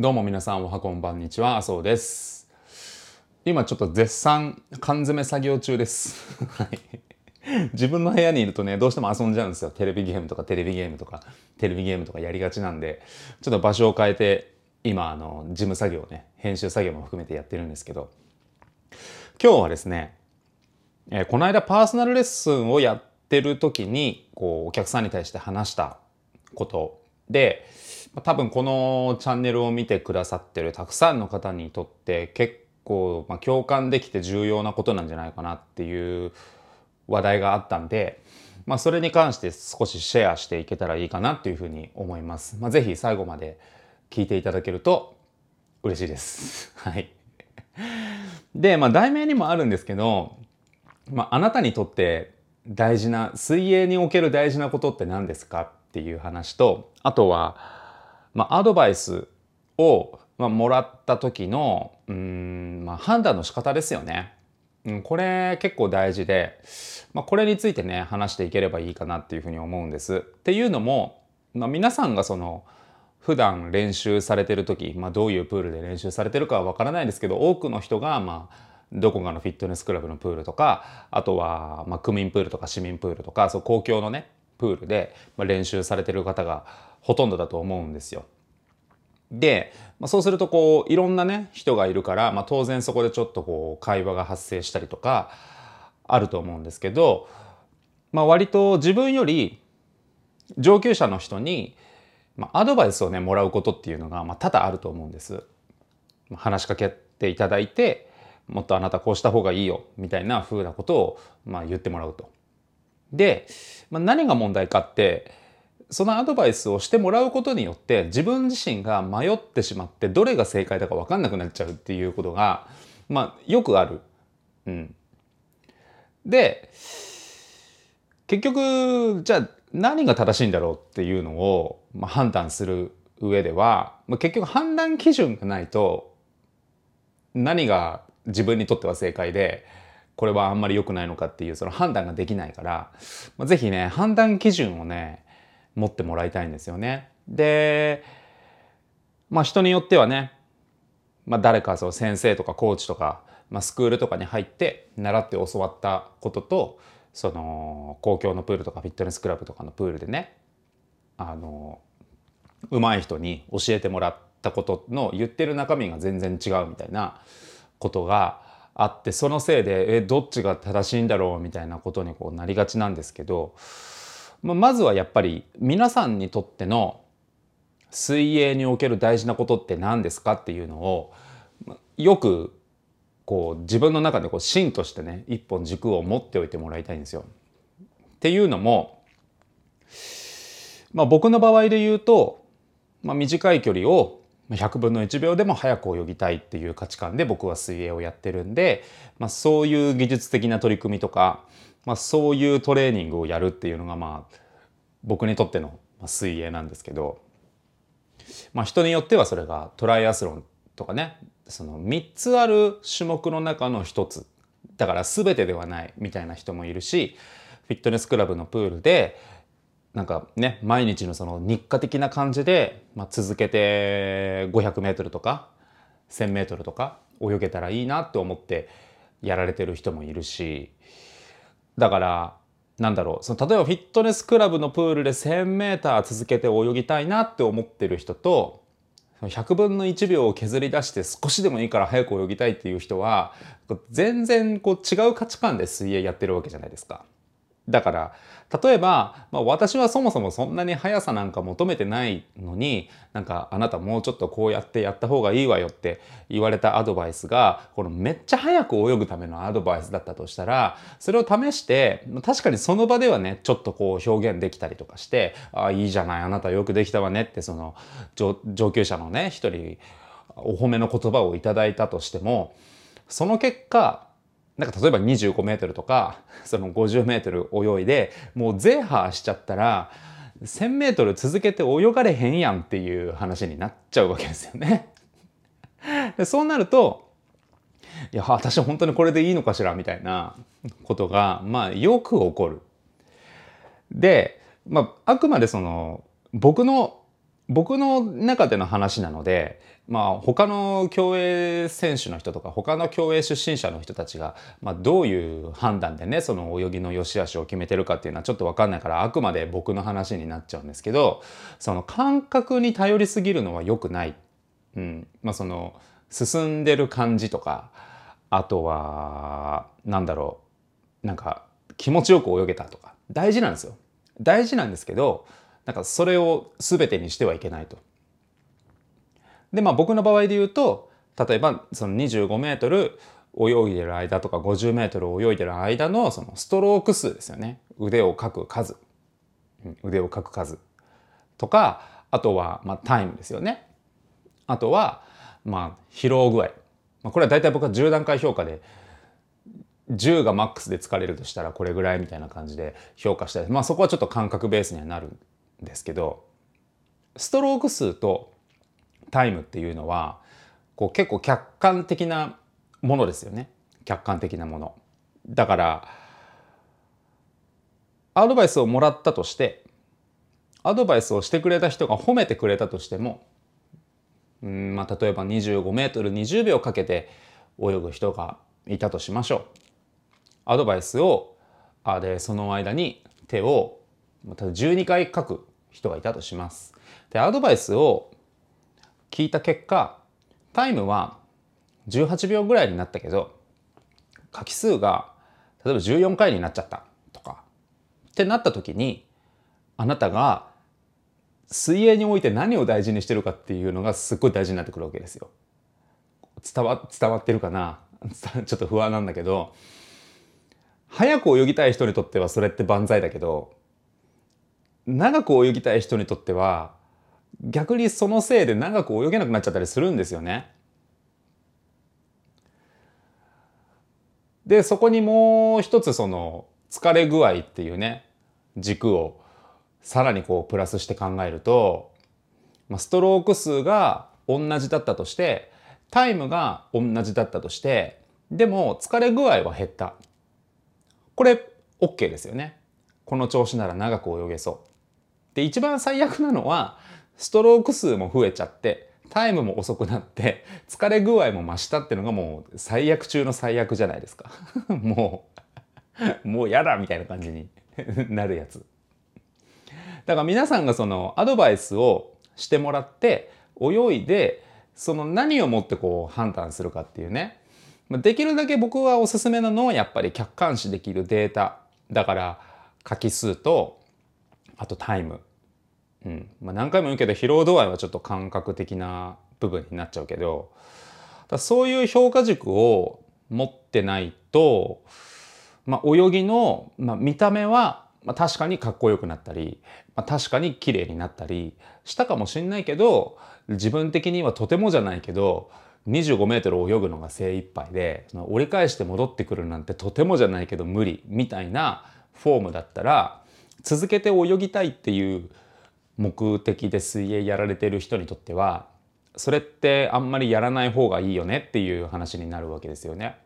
どうも皆さんおはこんばんにちは、麻生です。今ちょっと絶賛缶詰作業中です。はい自分の部屋にいるとね、どうしても遊んじゃうんですよ。テレビゲームとかテレビゲームとか、テレビゲームとかやりがちなんで、ちょっと場所を変えて、今、あの、事務作業ね、編集作業も含めてやってるんですけど、今日はですね、えーこの間パーソナルレッスンをやってる時に、こう、お客さんに対して話したことで、多分このチャンネルを見てくださってるたくさんの方にとって結構、まあ、共感できて重要なことなんじゃないかなっていう話題があったんで、まあ、それに関して少しシェアしていけたらいいかなっていうふうに思います。まあ、ぜひ最後まで聞いていただけると嬉しいです。はい。で、まあ、題名にもあるんですけど、まあ、あなたにとって大事な水泳における大事なことって何ですかっていう話とあとは、まあ、アドバイスを、まあ、もらった時のうん、まあ、判断の仕方ですよね。うん、これ結構大事で、まあ、これについてね話していければいいかなっていうふうに思うんです。っていうのも、まあ、皆さんがその普段練習されてる時、まあ、どういうプールで練習されてるかはわからないですけど多くの人がまあどこかのフィットネスクラブのプールとかあとはまあ区民プールとか市民プールとかそう公共のねプールでまあ練習されてる方がほとんどだと思うんですよ。で、まあ、そうするとこういろんなね人がいるから、まあ、当然そこでちょっとこう会話が発生したりとかあると思うんですけど、まあ、割と自分より上級者の人に、まあ、アドバイスをねもらうことっていうのが、まあ、多々あると思うんです。まあ話しかけていただいてもっとあなたこうした方がいいよみたいな風なことを、まあ、言ってもらうと。で、まあ、何が問題かってそのアドバイスをしてもらうことによって自分自身が迷ってしまってどれが正解だか分かんなくなっちゃうっていうことが、まあ、よくある。うん、で結局じゃあ何が正しいんだろうっていうのを、まあ、判断する上では、まあ、結局判断基準がないと何が自分にとっては正解でこれはあんまり良くないのかっていうその判断ができないから、まあ、ぜひね判断基準をね持ってもらいたいんですよね。でまあ人によってはね、まあ、誰かその先生とかコーチとか、まあ、スクールとかに入って習って教わったこととその公共のプールとかフィットネスクラブとかのプールでねあの上手い人に教えてもらったことの言ってる中身が全然違うみたいなことがあってそのせいでえどっちが正しいんだろうみたいなことにこうなりがちなんですけど、まあ、まずはやっぱり皆さんにとっての水泳における大事なことって何ですかっていうのをよくこう自分の中でこう芯としてね一本軸を持っておいてもらいたいんですよ。っていうのも、まあ、僕の場合で言うと、まあ、短い距離を100分の1秒でも早く泳ぎたいっていう価値観で僕は水泳をやってるんで、まあ、そういう技術的な取り組みとか、まあ、そういうトレーニングをやるっていうのがまあ僕にとっての水泳なんですけど、まあ、人によってはそれがトライアスロンとかねその3つある種目の中の1つ。だから全てではないみたいな人もいるしフィットネスクラブのプールでなんかね毎日のその日課的な感じで、まあ、続けて 500m とか 1,000m とか泳げたらいいなって思ってやられてる人もいるしだからなんだろうその例えばフィットネスクラブのプールで 1,000m 続けて泳ぎたいなって思ってる人と100分の1秒を削り出して少しでもいいから早く泳ぎたいっていう人は全然こう違う価値観で水泳やってるわけじゃないですか。だから例えば、まあ、私はそもそもそんなに速さなんか求めてないのになんかあなたもうちょっとこうやってやった方がいいわよって言われたアドバイスがこのめっちゃ速く泳ぐためのアドバイスだったとしたらそれを試して確かにその場ではねちょっとこう表現できたりとかして「ああいいじゃないあなたよくできたわね」ってその上上級者のね一人お褒めの言葉をいただいたとしてもその結果なんか例えば25メートルとか その50メートル泳いでもうゼーハーしちゃったら1000メートル続けて泳がれへんやんっていう話になっちゃうわけですよね。でそうなるといや私本当にこれでいいのかしらみたいなことがまあよく起こる。で、まあ、あくまでその僕の僕の中での話なので、まあ、他の競泳選手の人とか他の競泳出身者の人たちが、まあ、どういう判断でねその泳ぎの良し悪しを決めてるかっていうのはちょっと分かんないからあくまで僕の話になっちゃうんですけどその感覚に頼りすぎるのは良くない、うん。まあ、その進んでる感じとかあとはなんだろう。なんか気持ちよく泳げたとか。大事なんですよ。大事なんですけどなんかそれを全てにしてはいけないと。でまあ僕の場合で言うと例えばその25メートル泳いでる間とか50メートル泳いでる間のそのストローク数ですよね。腕をかく数。腕をかく数。とかあとはまあタイムですよね。あとはまあ疲労具合、まあ、これは大体僕は10段階評価で10がマックスで疲れるとしたらこれぐらいみたいな感じで評価したりまあそこはちょっと感覚ベースにはなる。ですけどストローク数とタイムっていうのはこう結構客観的なものですよね客観的なもの。だからアドバイスをもらったとしてアドバイスをしてくれた人が褒めてくれたとしてもうんまあ例えば25メートル20秒かけて泳ぐ人がいたとしましょう。アドバイスをあでその間に手を12回書く人がいたとします。で、アドバイスを聞いた結果、タイムは18秒ぐらいになったけど、書き数が例えば14回になっちゃったとか、ってなった時に、あなたが水泳において何を大事にしてるかっていうのがすっごい大事になってくるわけですよ。伝わ伝わってるかな？ちょっと不安なんだけど早く泳ぎたい人にとってはそれって万歳だけど長く泳ぎたい人にとっては逆にそのせいで長く泳げなくなっちゃったりするんですよね。でそこにもう一つその疲れ具合っていうね軸をさらにこうプラスして考えると、まあ、ストローク数が同じだったとしてタイムが同じだったとしてでも疲れ具合は減った。これ OK ですよね。この調子なら長く泳げそう。で一番最悪なのはストローク数も増えちゃってタイムも遅くなって疲れ具合も増したっていうのがもう最悪中の最悪じゃないですか。もうもうやだみたいな感じに なるやつ。だから皆さんがそのアドバイスをしてもらって泳いでその何をもってこう判断するかっていうね。できるだけ僕はおすすめなのはやっぱり客観視できるデータだから書き数とあとタイム。うん。まあ、何回も言うけど疲労度合いはちょっと感覚的な部分になっちゃうけどそういう評価軸を持ってないと、まあ、泳ぎの、まあ、見た目は、まあ、確かにかっこよくなったり、まあ、確かに綺麗になったりしたかもしんないけど自分的にはとてもじゃないけど25メートル泳ぐのが精一杯で折り返して戻ってくるなんてとてもじゃないけど無理みたいなフォームだったら続けて泳ぎたいっていう目的で水泳やられてる人にとってはそれってあんまりやらない方がいいよねっていう話になるわけですよね。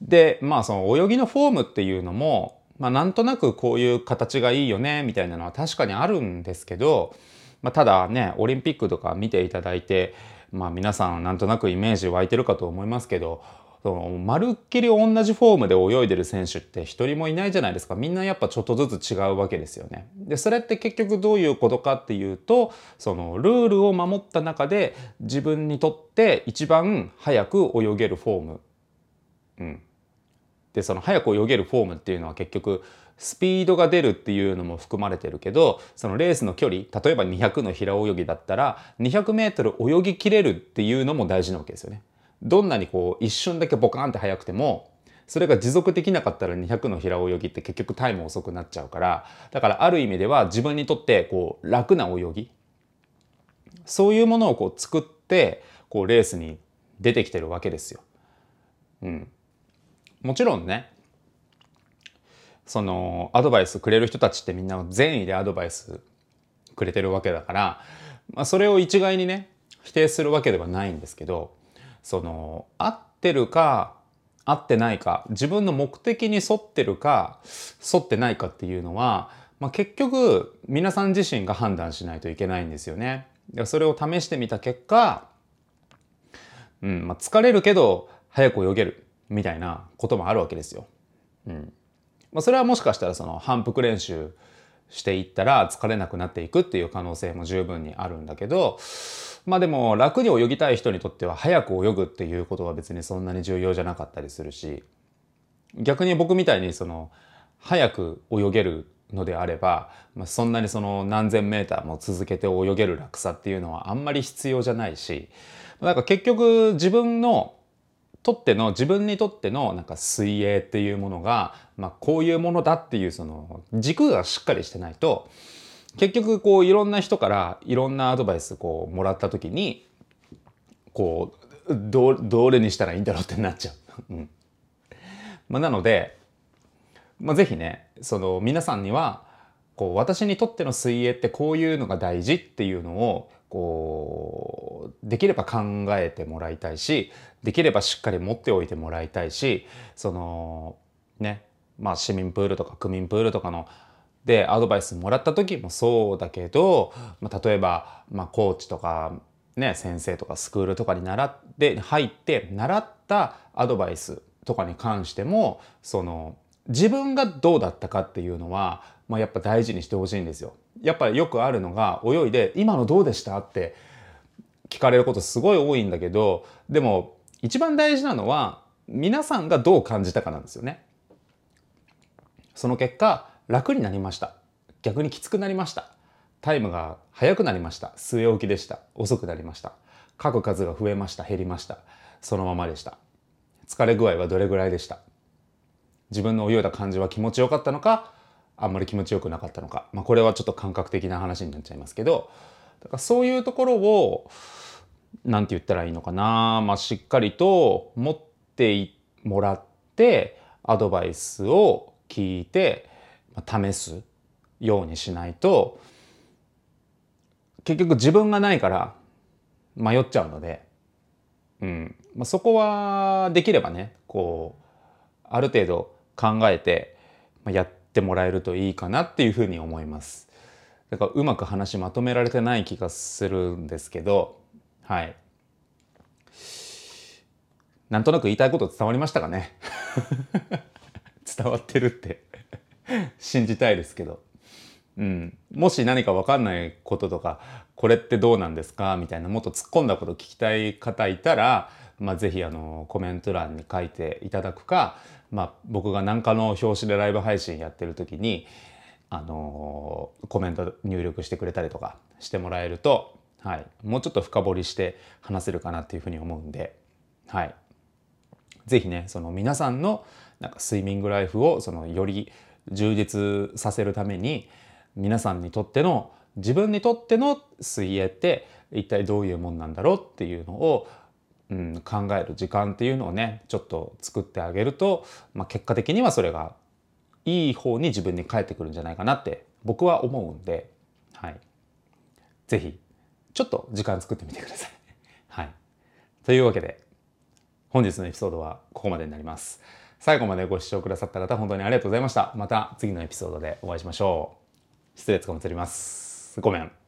でまあその泳ぎのフォームっていうのも、まあ、なんとなくこういう形がいいよねみたいなのは確かにあるんですけど、まあ、ただねオリンピックとか見ていただいて、まあ、皆さんなんとなくイメージ湧いてるかと思いますけどそのまるっきり同じフォームで泳いでる選手って一人もいないじゃないですかみんなやっぱちょっとずつ違うわけですよね。でそれって結局どういうことかっていうとそのルールを守った中で自分にとって一番早く泳げるフォーム。うん、でその早く泳げるフォームっていうのは結局スピードが出るっていうのも含まれてるけどそのレースの距離例えば200の平泳ぎだったら 200m 泳ぎきれるっていうのも大事なわけですよね。どんなにこう一瞬だけボカンって速くてもそれが持続できなかったら200の平泳ぎって結局タイム遅くなっちゃうからだからある意味では自分にとってこう楽な泳ぎそういうものをこう作ってこうレースに出てきてるわけですよ。うん、もちろんねそのアドバイスくれる人たちってみんな善意でアドバイスくれてるわけだから、まあ、それを一概にね否定するわけではないんですけどその合ってるか合ってないか自分の目的に沿ってるか沿ってないかっていうのはまあ、結局皆さん自身が判断しないといけないんですよね。それを試してみた結果、うんまあ、疲れるけど早く泳げるみたいなこともあるわけですよ。うんまあ、それはもしかしたらその反復練習していったら疲れなくなっていくっていう可能性も十分にあるんだけどまあでも楽に泳ぎたい人にとっては早く泳ぐっていうことは別にそんなに重要じゃなかったりするし逆に僕みたいにその早く泳げるのであれば、まあ、そんなにその何千メーターも続けて泳げる楽さっていうのはあんまり必要じゃないしなんか結局自分のとっての自分にとってのなんか水泳っていうものが、まあ、こういうものだっていうその軸がしっかりしてないと結局こういろんな人からいろんなアドバイスこうもらった時にこうどどれにしたらいいんだろうってなっちゃう。うんまあ、なので、まあ、ぜひねその皆さんにはこう私にとっての水泳ってこういうのが大事っていうのをこうできれば考えてもらいたいしできればしっかり持っておいてもらいたいしそのねまあ市民プールとか区民プールとかのでアドバイスもらった時もそうだけど、まあ、例えば、まあ、コーチとか、ね、先生とかスクールとかに習って入って習ったアドバイスとかに関してもその自分がどうだったかっていうのは、まあ、やっぱ大事にしてほしいんですよ。やっぱりよくあるのが泳いで「今のどうでした?」って聞かれることすごい多いんだけどでも一番大事なのは皆さんがどう感じたかなんですよね。その結果楽になりました。逆にきつくなりました。タイムが速くなりました。据え置きでした。遅くなりました。書く数が増えました。減りました。そのままでした。疲れ具合はどれぐらいでした。自分の泳いだ感じは気持ちよかったのかあんまり気持ちよくなかったのか、まあ、これはちょっと感覚的な話になっちゃいますけど。だからそういうところを何て言ったらいいのかな、まあ、しっかりと持ってもらってアドバイスを聞いて試すようにしないと結局自分がないから迷っちゃうので、うん。まあ、そこはできればねこうある程度考えてやってもらえるといいかなっていうふうに思います。だからうまく話まとめられてない気がするんですけどはい。なんとなく言いたいこと伝わりましたかね？伝わってるって。信じたいですけど、うん、もし何か分かんないこととかこれってどうなんですか？みたいなもっと突っ込んだこと聞きたい方いたら、まあ、ぜひあのコメント欄に書いていただくか、まあ、僕が何かの表紙でライブ配信やってる時にあのコメント入力してくれたりとかしてもらえると、はい、もうちょっと深掘りして話せるかなっていうふうに思うんで、はい、ぜひねその皆さんのなんかスイミングライフをそのより充実させるために皆さんにとっての自分にとっての水泳って一体どういうもんなんだろうっていうのを、うん、考える時間っていうのをねちょっと作ってあげると、まあ、結果的にはそれがいい方に自分に返ってくるんじゃないかなって僕は思うんで、はい、ぜひちょっと時間作ってみてください。はい、というわけで本日のエピソードはここまでになります。最後までご視聴くださった方、本当にありがとうございました。また次のエピソードでお会いしましょう。失礼つかまつります。ごめん。